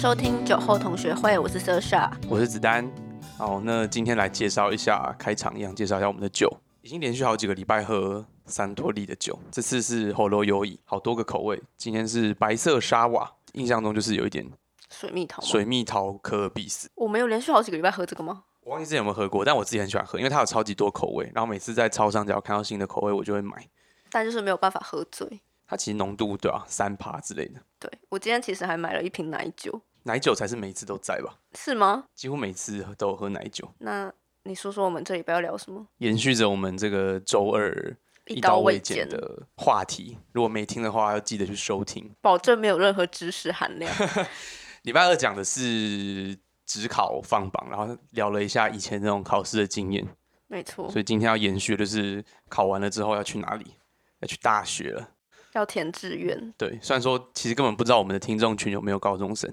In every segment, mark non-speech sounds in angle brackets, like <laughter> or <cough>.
收听酒后同学会，我是 Sasha。我是子丹。好，那今天来介绍一下，开场一样介绍一下我们的酒。已经连续好几个礼拜喝三多利的酒，这次是喉咙优异，好多个口味。今天是白色沙瓦，印象中就是有一点水蜜桃，水蜜桃可尔必斯。我没有连续好几个礼拜喝这个吗？我忘记之前有没有喝过，但我自己很喜欢喝，因为它有超级多口味。然后每次在超商只要看到新的口味，我就会买。但就是没有办法喝醉。它其实浓度对啊，三趴之类的，对我今天其实还买了一瓶奶酒，奶酒才是每一次都在吧？是吗？几乎每次都有喝奶酒。那你说说我们这礼拜要聊什么？延续着我们这个周二一刀未剪剪，的话题，如果没听的话，要记得去收听。保证没有任何知识含量。<laughs> 礼拜二讲的是职考放榜，然后聊了一下以前那种考试的经验，没错，所以今天要延续的就是考完了之后要去哪里？要去大学了。要填志愿，对，虽然说其实根本不知道我们的听众群有没有高中生，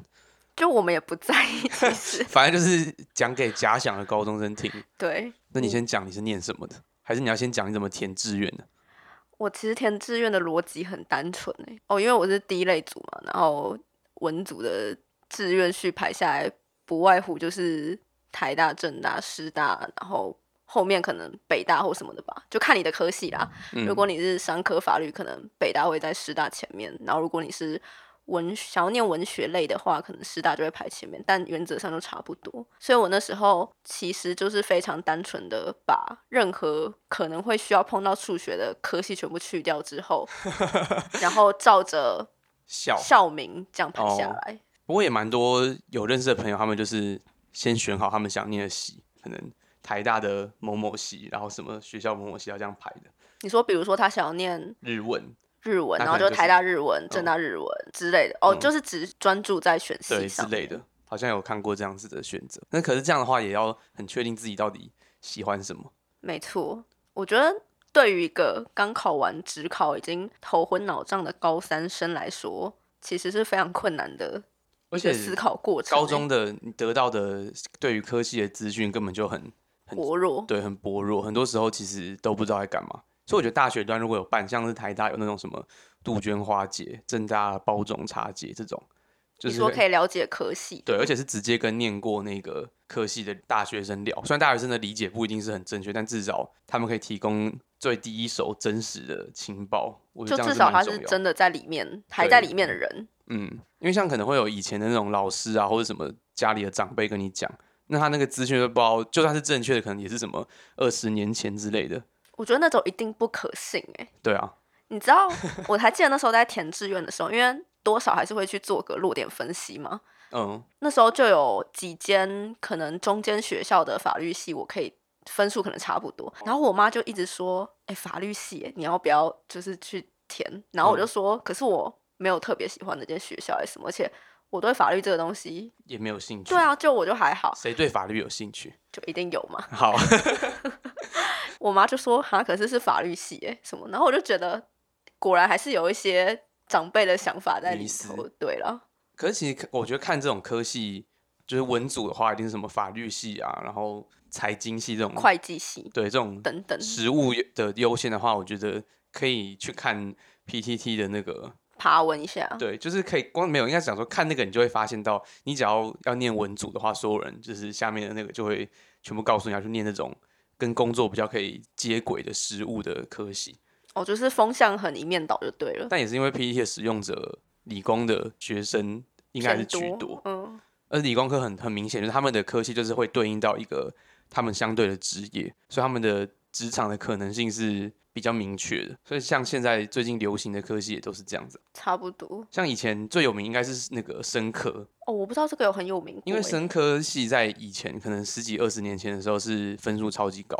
就我们也不在意，其 <laughs> 实反正就是讲给假想的高中生听。<laughs> 对。那你先讲你是念什么的，还是你要先讲你怎么填志愿的？我其实填志愿的逻辑很单纯诶、哦，因为我是第一类组嘛，然后文组的志愿序排下来，不外乎就是台大、政大、师大，然后后面可能北大或什么的吧，就看你的科系啦。嗯如果你是商科法律，可能北大会在师大前面，然后如果你是文想要念文学类的话，可能师大就会排前面，但原则上就差不多。所以我那时候其实就是非常单纯的把任何可能会需要碰到数学的科系全部去掉之后，<laughs> 然后照着校，校名这样排下哦来。不过也蛮多有认识的朋友，他们就是先选好他们想念的系，可能台大的某某系，然后什么学校某某系要这样排的。你说，比如说他想要念日文，日文，然后就台大日文、政大日文之类的，哦，嗯就是只专注在选系对之上类的，好像有看过这样子的选择。那可是这样的话，也要很确定自己到底喜欢什么。没错，我觉得对于一个刚考完职考已经头昏脑胀的高三生来说，其实是非常困难的而且思考过程欸。高中的你得到的对于科系的资讯根本就很很薄弱，对，很薄弱，很多时候其实都不知道在干嘛。所以我觉得大学端如果有办，像是台大有那种什么杜鹃花节、正大包种茶节这种，就你是说可以了解科系，对，而且是直接跟念过那个科系的大学生聊。虽然大学生的理解不一定是很正确，但至少他们可以提供最第一手真实的情报。我觉就至少他是。真的在里面，还在里面的人。嗯，因为像可能会有以前的那种老师啊，或者什么家里的长辈跟你讲，那他那个资讯都不知道，就算是正确的，可能也是什么二十年前之类的。我觉得那种一定不可信哎、对啊，你知道，我还记得那时候在填志愿的时候，因为多少还是会去做个落点分析嘛。嗯，那时候就有几间可能中间学校的法律系，我可以分数可能差不多。然后我妈就一直说：“哎、法律系耶，你要不要就是去填？”然后我就嗯说：“可是我没有特别喜欢那间学校什么，而且我对法律这个东西，也没有兴趣。对啊，就我就还好，谁对法律有兴趣？就一定有嘛。好，” <laughs> 我妈就说：“哈，可是是法律系哎什么？”然后我就觉得，果然还是有一些长辈的想法在里头。对了，可是其实我觉得看这种科系，就是文组的话，一定是什么法律系啊，然后财经系这种，会计系对这种等等，实务的优先的话，我觉得可以去看 PTT 的那个，爬文一下。对，就是可以光没有，应该讲说看那个，你就会发现到，你只要要念文组的话，所有人就是下面的那个就会全部告诉你要去念那种跟工作比较可以接轨的实物的科系。哦，就是风向很一面倒就对了，但也是因为 PPT 的使用者，理工的学生应该是居偏多，嗯，而理工科很很明显，就是他们的科系就是会对应到一个他们相对的职业，所以他们的职场的可能性是比较明确的。所以像现在最近流行的科系也都是这样子。差不多。像以前最有名应该是那个生科，哦，我不知道这个有很有名因为生科系在以前可能十几二十年前的时候是分数超级高。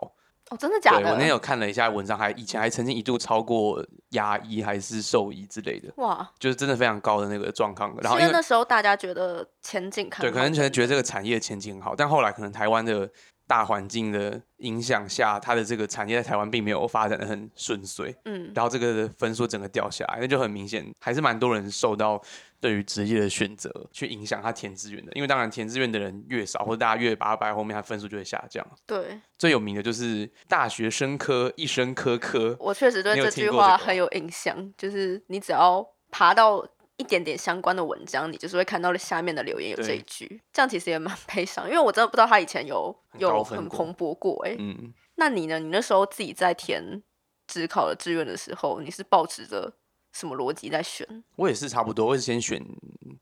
哦，真的假的？对我那天有看了一下文章，还以前还曾经一度超过牙医还是兽医之类的，哇，就是真的非常高的那个状况。然后因为那时候大家觉得前景看对，可能觉得觉得这个产业前景很好，但后来可能台湾的大环境的影响下，它的这个产业在台湾并没有发展的很顺遂，嗯，然后这个分数整个掉下来，那就很明显，还是蛮多人受到对于职业的选择去影响他填志愿的，因为当然填志愿的人越少，或者大家越把它摆后面，他分数就会下降。对最有名的就是大学生科一生科科，我确实对这句话很有印象，就是你只要爬到一点点相关的文章，你就是会看到了下面的留言有这一句，这样其实也蛮 <laughs> 悲伤，因为我真的不知道他以前有有很蓬勃过哎、嗯，那你呢？你那时候自己在填职考的志愿的时候，你是抱持着什么逻辑在选？我也是差不多，我是先选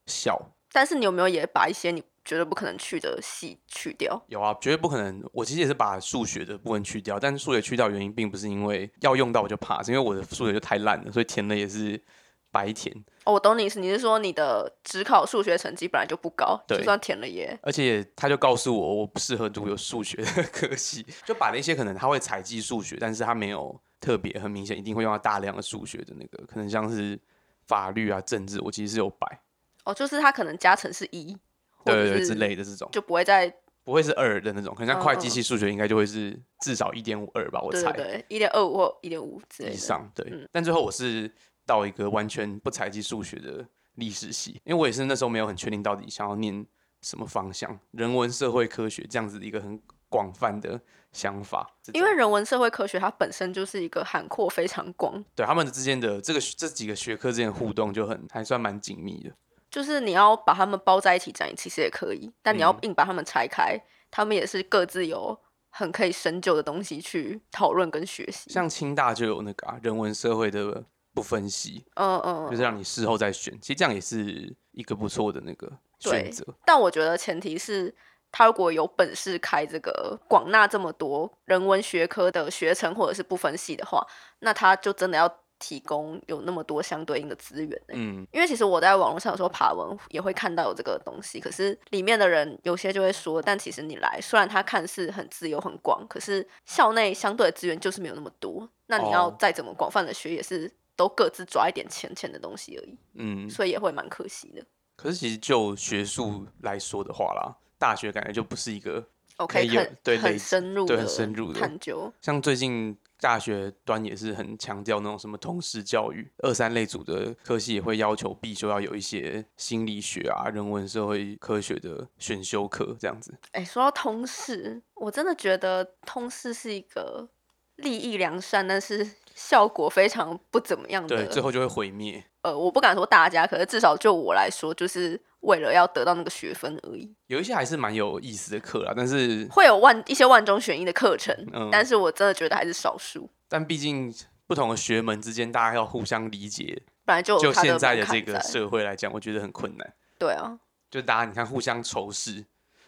校。但是你有没有也把一些你觉得不可能去的系去掉？有啊，绝对不可能。我其实也是把数学的部分去掉，但是数学去掉原因并不是因为要用到我就怕，是因为我的数学就太烂了，所以填的也是白填。哦，我懂你意思，你是说你的只考数学成绩本来就不高，就算填了也而且他就告诉我，我不适合读有数学的 <laughs> 科系，就把那些可能他会采集数学，但是他没有特别很明显一定会用到大量的数学的那个，可能像是法律啊、政治，我其实是有摆，哦，就是他可能加成是一，对之类的这种，就不会再不会是二的那种，可能像嗯会计嗯系数学应该就会是至少一点五二吧，我猜对对对一点二五或一点五之类的。以上，对。嗯但最后我是到一个完全不采集数学的历史系，因为我也是那时候没有很确定到底想要念什么方向，人文社会科学这样子的一个很广泛的想法。因为人文社会科学它本身就是一个涵括非常广，对他们之间的这个这几个学科之间的互动就很还算蛮紧密的。就是你要把它们包在一起讲，其实也可以，但你要嗯硬把它们拆开，他们也是各自有很可以深究的东西去讨论跟学习。像清大就有那个、啊、人文社会的不分析，嗯嗯，就是让你事后再选，其实这样也是一个不错的那个选择。但我觉得前提是他如果有本事开这个广纳这么多人文学科的学程或者是不分析的话，那他就真的要提供有那么多相对应的资源、欸。嗯，因为其实我在网络上有时候爬文也会看到有这个东西，可是里面的人有些就会说，但其实你来，虽然它看似很自由很广，可是校内相对的资源就是没有那么多。那你要哦再怎么广泛的学，也是都各自抓一点浅浅的东西而已，嗯，所以也会蛮可惜的。可是其实就学术来说的话啦，大学感觉就不是一个我可以有可以很很对很深入的很深入的探究。像最近大学端也是很强调那种什么通识教育，二三类组的科系也会要求必修要有一些心理学啊、人文社会科学的选修课这样子。哎、说到通识，我真的觉得通识是一个利益良善，但是效果非常不怎么样的对，最后就会毁灭。呃，我不敢说大家，可是至少就我来说，就是为了要得到那个学分而已，有一些还是蛮有意思的课啦，但是会有万一些万中选一的课程，嗯但是我真的觉得还是少数，但毕竟不同的学门之间，大家要互相理解。本来就就现在的这个社会来讲，我觉得很困难。对啊。就大家你看互相仇视，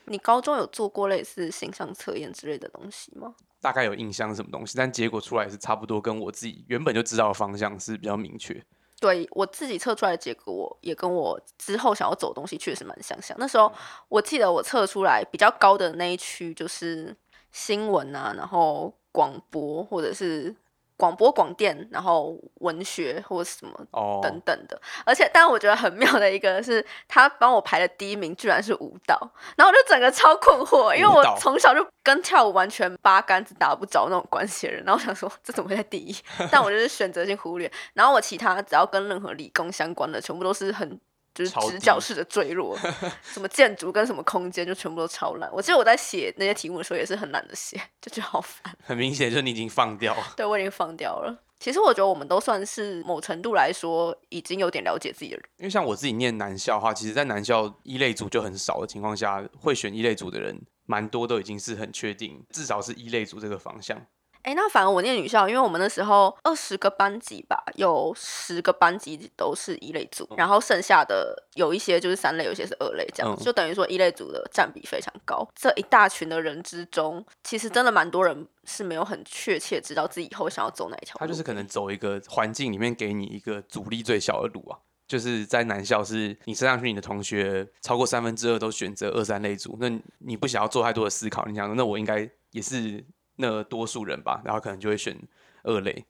你高中有做过类似形象测验之类的东西吗？大概有印象是什么东西，但结果出来是差不多，跟我自己原本就知道的方向是比较明确。对我自己测出来的结果，也跟我之后想要走的东西确实蛮相像。那时候我记得我测出来比较高的那一区就是新闻啊，然后广播或者是广播广电，然后文学或什么哦，等等的。而且，但我觉得很妙的一个是，他帮我排的第一名居然是舞蹈，然后我就整个超困惑，因为我从小就跟跳舞完全八竿子打不着那种关系的人，然后我想说这怎么会在第一？<laughs> 但我就是选择性忽略，然后我其他只要跟任何理工相关的，全部都是很。就是直角式的坠落，什么建筑跟什么空间就全部都超烂。我记得我在写那些题目的时候也是很懒得写，<laughs> 就觉得好烦。<laughs> 很明显就是你已经放掉了。<laughs> 对我已经放掉了。其实我觉得我们都算是某程度来说已经有点了解自己的人。因为像我自己念男校的话，其实在男校一类组就很少的情况下，会选一类组的人，蛮多都已经是很确定，至少是一类组这个方向。哎，那反而我念女校，因为我们那时候二十个班级吧，有十个班级都是一类组，然后剩下的有一些就是三类，有些是二类，这样、嗯就等于说一类组的占比非常高。这一大群的人之中，其实真的蛮多人是没有很确切知道自己以后想要走哪一条路。他就是可能走一个环境里面给你一个阻力最小的路啊。就是在男校，是你升上去，你的同学超过三分之二都选择二三类组，那你不想要做太多的思考，你想说那我应该也是那多数人吧，然后可能就会选二类，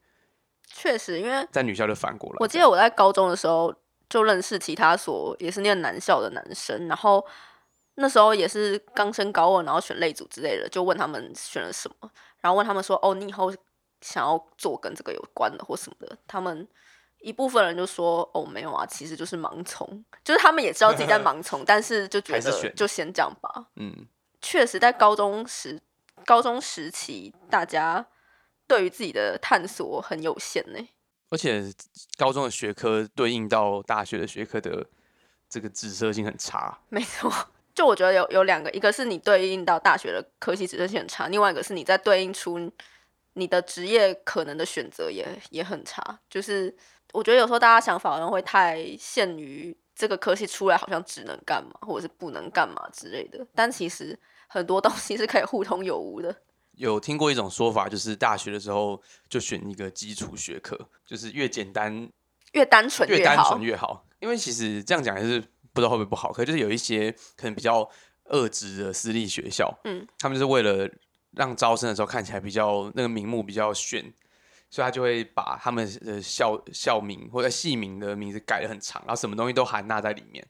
确实，因为在女校就反过来。我记得我在高中的时候就认识其他所也是念男校的男生，然后那时候也是刚升高二，然后选类组之类的，就问他们选了什么，然后问他们说：“哦，你以后想要做跟这个有关的或什么的？”他们一部分人就说：“哦，没有啊，其实就是盲从，就是他们也知道自己在盲从，但是就觉得就先这样吧。”嗯，确实，在高中时高中时期，大家对于自己的探索很有限呢。而且高中的学科对应到大学的学科的这个指涉性很差。没错，就我觉得有有两个，一个是你对应到大学的科系指涉性很差，另外一个是你在对应出你的职业可能的选择也也很差。就是我觉得有时候大家想法好像会太限于这个科系出来好像只能干嘛，或者是不能干嘛之类的，但其实很多东西是可以互通有无的。有听过一种说法，就是大学的时候就选一个基础学科，就是越简单越单纯越单好纯。越好。因为其实这样讲还是不知道会不会不好，可就是有一些可能比较恶质的私立学校，嗯，他们就是为了让招生的时候看起来比较那个名目比较炫，所以他就会把他们的校校名或者系名的名字改的很长，然后什么东西都含纳在里面。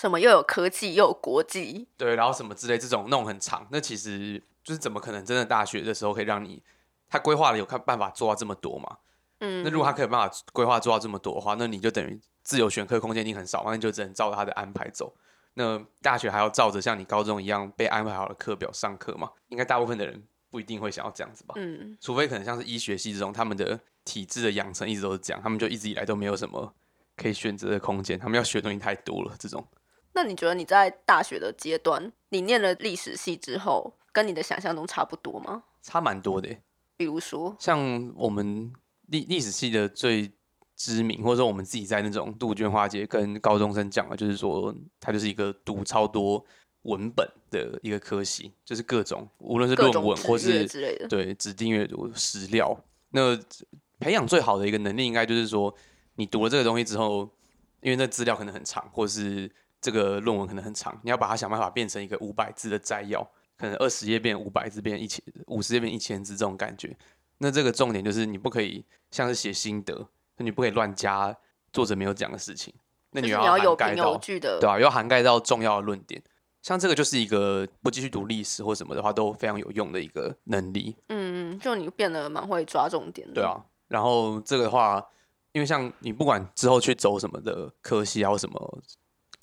什么又有科技又有国际，对，然后什么之类这种弄很长，那其实就是怎么可能真的大学的时候可以让你他规划了有看办法做到这么多嘛？嗯，那如果他可以办法规划做到这么多的话，那你就等于自由选课空间已经很少嘛，那你就只能照他的安排走。那大学还要照着像你高中一样被安排好的课表上课嘛？应该大部分的人不一定会想要这样子吧？嗯，除非可能像是医学系这种，他们的体制的养成一直都是这样，他们就一直以来都没有什么可以选择的空间，他们要学的东西太多了。这种那你觉得你在大学的阶段，你念了历史系之后，跟你的想象中差不多吗？差蛮多的。比如说，像我们历历史系的最知名，或者说我们自己在那种杜鹃花节跟高中生讲的，就是说它就是一个读超多文本的一个科系，就是各种无论是论文或是之类的，对指定阅读史料，那培养最好的一个能力，应该就是说你读了这个东西之后，因为那资料可能很长，或是这个论文可能很长，你要把它想办法变成一个五百字的摘要，可能二十页变五百字变一千，五十页变一千字这种感觉。那这个重点就是你不可以像是写心得，你不可以乱加作者没有讲的事情，那你要有凭有据的，对啊，要涵盖到重要的论点。像这个就是一个不继续读历史或什么的话都非常有用的一个能力。嗯，就你变得蛮会抓重点的。对，啊，然后这个的话，因为像你不管之后去走什么的科系啊或什么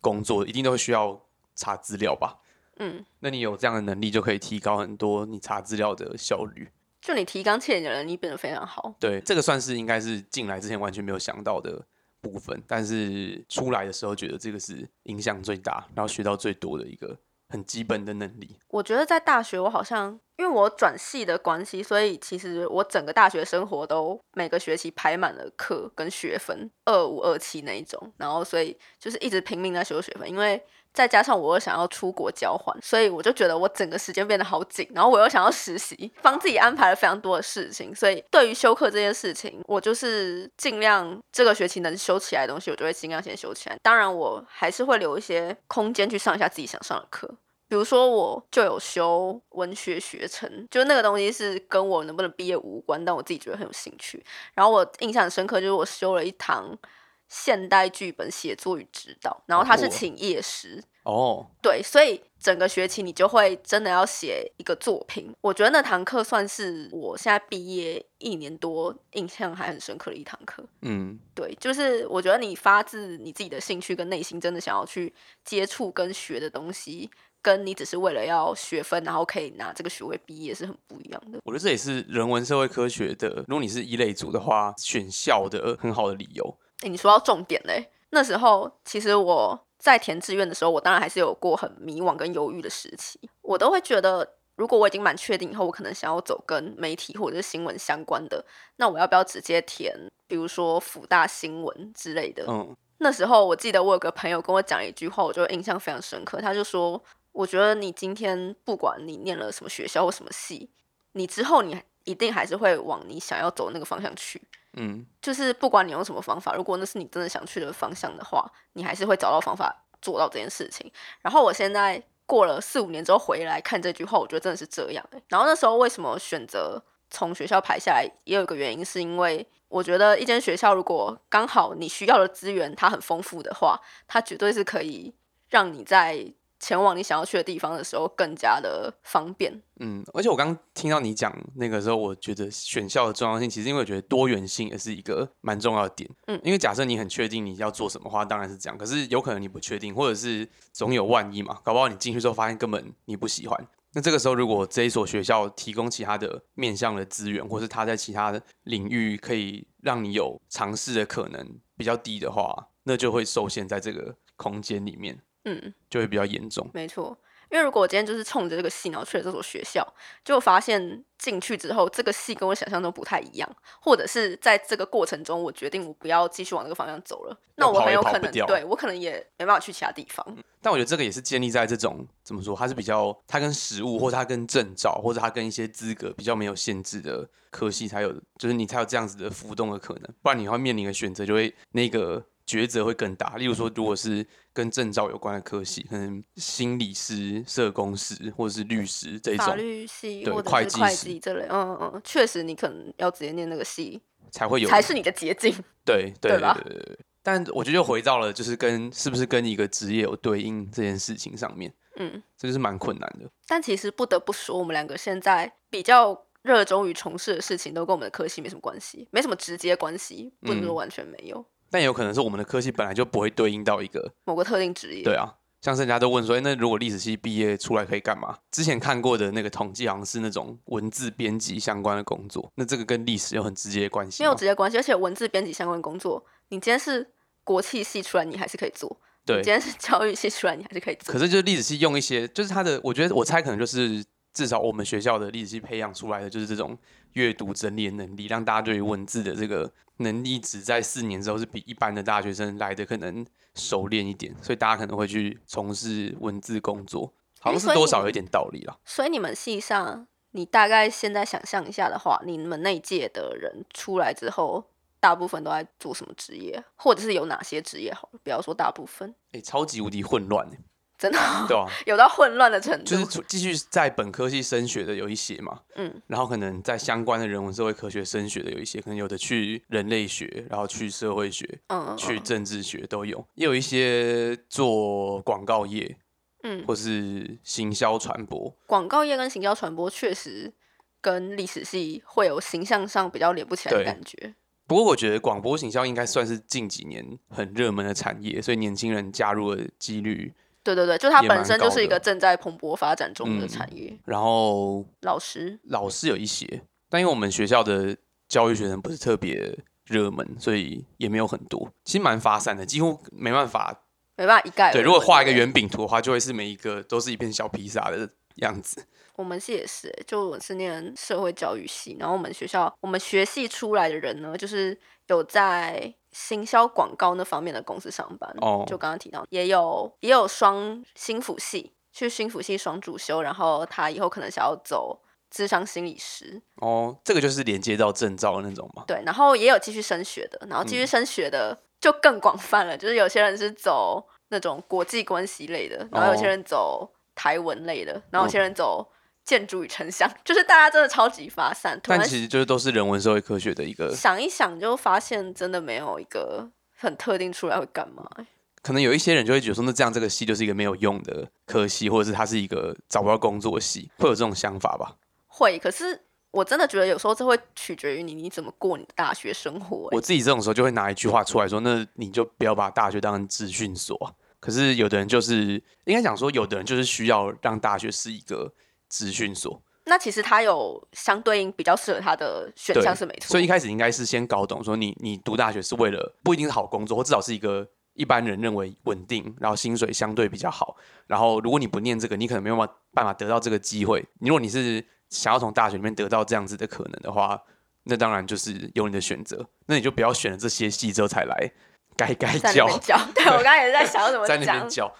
工作，一定都会需要查资料吧？嗯，那你有这样的能力，就可以提高很多你查资料的效率。就你提纲挈领的能力变得非常好。对，这个算是应该是进来之前完全没有想到的部分，但是出来的时候觉得这个是影响最大，然后学到最多的一个很基本的能力。我觉得在大学，我好像因为我转系的关系，所以其实我整个大学生活都每个学期排满了课跟学分，二五二七那一种，然后所以就是一直拼命在修学分，因为再加上我又想要出国交换，所以我就觉得我整个时间变得好紧，然后我又想要实习，帮自己安排了非常多的事情，所以对于修课这件事情，我就是尽量这个学期能修起来的东西，我就会尽量先修起来。当然，我还是会留一些空间去上一下自己想上的课。比如说，我就有修文学学程，就那个东西是跟我能不能毕业无关，但我自己觉得很有兴趣。然后我印象很深刻，就是我修了一堂现代剧本写作与指导，然后他是请业师，哦，对，所以整个学期你就会真的要写一个作品。我觉得那堂课算是我现在毕业一年多印象还很深刻的一堂课。嗯，对，就是我觉得你发自你自己的兴趣跟内心，真的想要去接触跟学的东西，跟你只是为了要学分，然后可以拿这个学位毕业是很不一样的。我觉得这也是人文社会科学的，如果你是一类组的话，选校的很好的理由。哎，你说到重点嘞，那时候其实我在填志愿的时候，我当然还是有过很迷惘跟犹豫的时期，我都会觉得。如果我已经蛮确定以后，我可能想要走跟媒体或者是新闻相关的，那我要不要直接填，比如说辅大新闻之类的？嗯，那时候我记得我有个朋友跟我讲一句话，我就印象非常深刻。他就说：“我觉得你今天不管你念了什么学校或什么系，你之后你一定还是会往你想要走的那个方向去。嗯，就是不管你用什么方法，如果那是你真的想去的方向的话，你还是会找到方法做到这件事情。然后我现在过了四五年之后回来看这句话，我觉得真的是这样、欸。然后那时候为什么选择从学校排下来，也有一个原因，是因为我觉得一间学校如果刚好你需要的资源它很丰富的话，它绝对是可以让你在前往你想要去的地方的时候更加的方便。嗯，而且我刚听到你讲那个时候，我觉得选校的重要性，其实因为我觉得多元性也是一个蛮重要的点。嗯因为假设你很确定你要做什么话，当然是这样。可是有可能你不确定，或者是总有万一嘛，搞不好你进去之后发现根本你不喜欢，那这个时候，如果这一所学校提供其他的面向的资源，或是他在其他的领域可以让你有尝试的可能比较低的话，那就会受限在这个空间里面，嗯，就会比较严重。没错。因为如果我今天就是冲着这个系，然后去了这所学校，就发现进去之后，这个系跟我想象中不太一样，或者是在这个过程中，我决定我不要继续往那个方向走了，那我很有可能对我可能也没办法去其他地方。但我觉得这个也是建立在这种怎么说，它是比较它跟实物，或者它跟证照，或者它跟一些资格比较没有限制的科系才有，就是你才有这样子的浮动的可能，不然你会面临的选择就会那个抉择会更大。例如说，如果是跟证照有关的科系，可能心理师、社工师或者是律师这一法律系对或者是会会计师计这类，嗯嗯，确实你可能要直接念那个系才会有才是你的捷径。对对对对吧对对对。但我觉得又回到了就是跟是不是跟一个职业有对应这件事情上面，嗯，这就是蛮困难的。但其实不得不说，我们两个现在比较热衷于从事的事情，都跟我们的科系没什么关系，没什么直接关系，不能说嗯完全没有、但也有可能是我们的科系本来就不会对应到一个某个特定职业。对啊，像是人家都问说，哎、那如果历史系毕业出来可以干嘛？之前看过的那个统计好像是那种文字编辑相关的工作，那这个跟历史有很直接的关系没有直接关系，而且文字编辑相关工作，你今天是国企系出来，你还是可以做；对你今，天是教育系出来，你还是可以做。可是就是历史系用一些，就是他的，我觉得我猜可能就是至少我们学校的历史系培养出来的就是这种阅读整理的能力，让大家对于文字的这个能力值在四年之后是比一般的大学生来的可能熟练一点，所以大家可能会去从事文字工作，好像是多少有一点道理啦。所以你们系上，你大概现在想象一下的话，你们那一届的人出来之后，大部分都在做什么职业，或者是有哪些职业？好了，不要说大部分，哎、超级无敌混乱、欸，真的对啊、<laughs> 有到混乱的程度。就是出继续在本科系升学的有一些嘛，嗯，然后可能在相关的人文社会科学升学的有一些，可能有的去人类学，然后去社会学，嗯嗯去政治学都有，也有一些做广告业嗯，或是行销传播，广告业跟行销传播确实跟历史系会有形象上比较连不起来的感觉。不过我觉得广播行销应该算是近几年很热门的产业，所以年轻人加入的几率，对对对，就它本身就是一个正在蓬勃发展中的嗯产业。然后老师，老师有一些，但因为我们学校的教育学生不是特别热门，所以也没有很多，其实蛮发散的，几乎没办法。没办法一概而对，如果画一个圆饼图的话，就会是每一个都是一片小披萨的样子。我们系也是欸，就我是念社会教育系，然后我们学校我们学系出来的人呢，就是有在行销广告那方面的公司上班。哦。就刚刚提到，也有也有双心辅系，去心辅系双主修，然后他以后可能想要走智商心理师，哦，这个就是连接到证照的那种嘛。对，然后也有继续升学的，然后继续嗯。升学的就更广泛了，就是有些人是走那种国际关系类的，然后有些哦。人走台文类的，然后有嗯。些人走建筑与城乡，就是大家真的超级发散。突然但其实就是都是人文社会科学的一个，想一想，就发现真的没有一个很特定出来会干嘛欸、可能有一些人就会觉得说，那这样这个系就是一个没有用的科系，或者是它是一个找不到工作系，会有这种想法吧？会，可是我真的觉得有时候这会取决于你你怎么过你的大学生活欸、我自己这种时候就会拿一句话出来说，那你就不要把大学当成资讯所啊。可是有的人就是应该讲说，有的人就是需要让大学是一个资讯所，那其实他有相对应比较适合他的选对项是没错，所以一开始应该是先搞懂说你你读大学是为了不一定是好工作，或至少是一个一般人认为稳定，然后薪水相对比较好。然后如果你不念这个，你可能没有办法办法得到这个机会。如果你是想要从大学里面得到这样子的可能的话，那当然就是有你的选择。那你就不要选了这些系之后才来该该教教。<laughs> 对我刚才也是在想要怎么 <laughs> 在那边。教，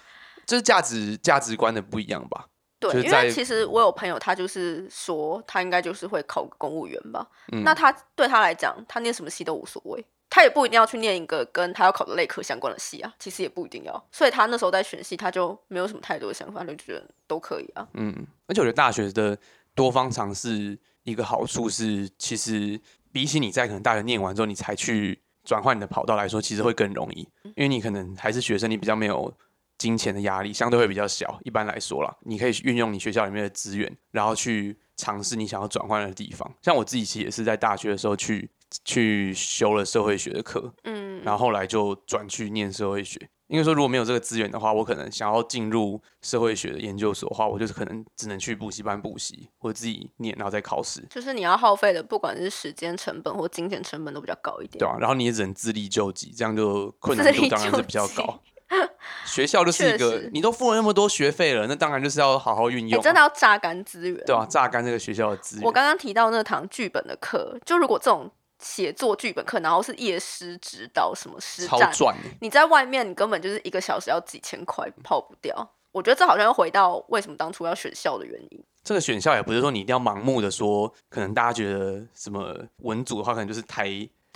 就是价值价值观的不一样吧。对，就是因为其实我有朋友，他就是说他应该就是会考个公务员吧。嗯那他对他来讲，他念什么系都无所谓，他也不一定要去念一个跟他要考的类科相关的系啊，其实也不一定要。所以他那时候在选系，他就没有什么太多的想法，就觉得都可以啊。嗯，而且我觉得大学的多方尝试一个好处是，其实比起你在可能大学念完之后，你才去转换你的跑道来说，其实会更容易，因为你可能还是学生，你比较没有金钱的压力，相对会比较小。一般来说啦，你可以运用你学校里面的资源，然后去尝试你想要转换的地方。像我自己其实也是在大学的时候去去修了社会学的课，嗯，然后后来就转去念社会学。因为说如果没有这个资源的话，我可能想要进入社会学的研究所的话，我就是可能只能去补习班补习，或者自己念，然后再考试，就是你要耗费的，不管是时间成本或金钱成本都比较高一点。对啊，然后你也只能自力救济，这样就困难度当然是比较高。学校就是一个，你都付了那么多学费了，那当然就是要好好运哎、用啊、真的要榨干资源。对啊，榨干这个学校的资源。我刚刚提到那堂剧本的课，就如果这种写作剧本课，然后是夜师指导什么实超战，赚欸你在外面你根本就是一个小时要几千块，跑不掉。我觉得这好像又回到为什么当初要选校的原因。这个选校也不是说你一定要盲目的说，可能大家觉得什么文组的话，可能就是台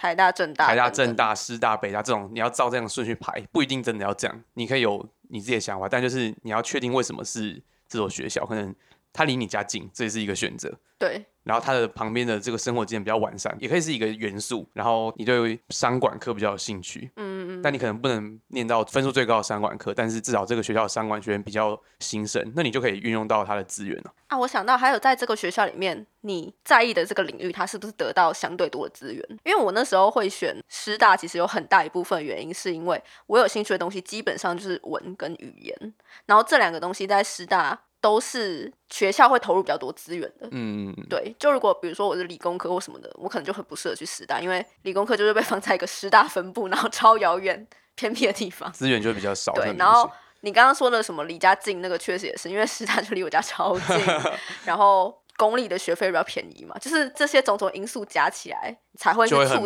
台大、政大、台大、政，大、师大、北大这种，你要照这样的顺序排，不一定真的要这样。你可以有你自己的想法，但就是你要确定为什么是这所学校，可能它离你家近，这也是一个选择。对，然后它的旁边的这个生活经验比较完善，也可以是一个元素。然后你对商管科比较有兴趣，嗯嗯，但你可能不能念到分数最高的商管科，但是至少这个学校的商管学院比较新生，那你就可以运用到它的资源了。啊，我想到还有在这个学校里面，你在意的这个领域，它是不是得到相对多的资源？因为我那时候会选师大，其实有很大一部分原因是因为我有兴趣的东西基本上就是文跟语言，然后这两个东西在师大都是学校会投入比较多资源的。嗯，对，就如果比如说我是理工科或什么的，我可能就很不适合去师大，因为理工科就是被放在一个师大分部，然后超遥远偏僻的地方。资源就会比较少。对然后你刚刚说的什么离家近，那个确实也是，因为师大就离我家超近，<laughs> 然后公立的学费比较便宜嘛，就是这些种种因素加起来，才会促成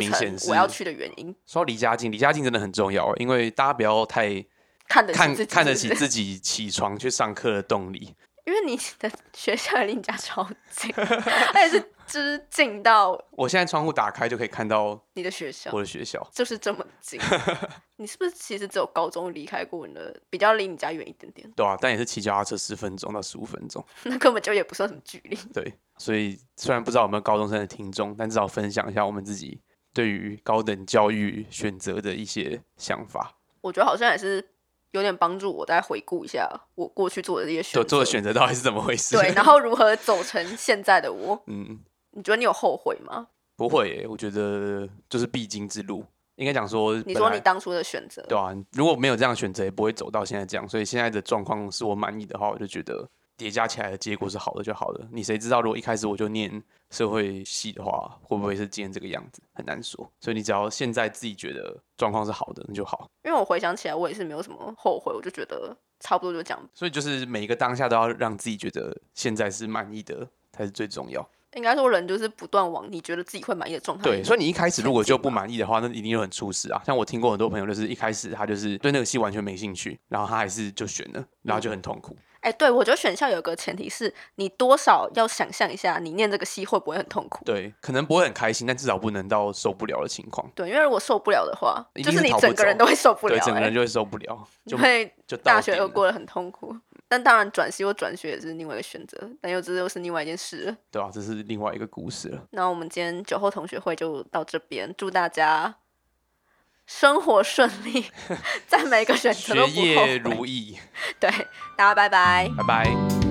我要去的原因。说到离家近，离家近真的很重要，因为大家不要太看得起自己起床去上课的动力。因为你的学校离你家超近，<laughs> 而且是就是近到我现在窗户打开就可以看到你的学校我的学校，就是这么近。<laughs> 你是不是其实只有高中离开过你的比较离你家远一点点？对啊，但也是骑脚踏车十分钟到十五分钟。<laughs> 那根本就也不算什么距离。对，所以虽然不知道有没有高中生的听众，但至少分享一下我们自己对于高等教育选择的一些想法。我觉得好像也是有点帮助我再回顾一下我过去做的这些选择，做的选择到底是怎么回事？对，<laughs> 然后如何走成现在的我？嗯，你觉得你有后悔吗？不会耶，我觉得就是必经之路。应该讲说，你说你当初的选择，对啊，如果没有这样选择，也不会走到现在这样。所以现在的状况是我满意的话，我就觉得叠加起来的结果是好的就好了。你谁知道，如果一开始我就念社会系的话，会不会是今天这个样子？很难说。所以你只要现在自己觉得状况是好的，那就好。因为我回想起来，我也是没有什么后悔，我就觉得差不多就这样。所以就是每一个当下都要让自己觉得现在是满意的才是最重要。应该说，人就是不断往你觉得自己会满意的状态。对，所以你一开始如果就不满意的话，那一定就很出事啊。像我听过很多朋友，就是一开始他就是对那个戏完全没兴趣，然后他还是就选了，然后就很痛苦。哎、对我觉得选校有个前提是你多少要想象一下，你念这个系会不会很痛苦？对，可能不会很开心，但至少不能到受不了的情况。对，因为如果受不了的话，一就是你整个人都会受不了、对，整个哎人就会受不了，<laughs> 就会就大学又过得很痛苦。但当然，转系或转学也是另外一个选择，但又这又是另外一件事了。对啊，这是另外一个故事了。那我们今天酒后同学会就到这边，祝大家生活顺利，<laughs> 在每个选择都学不后业。如意，对，大家拜拜。拜拜。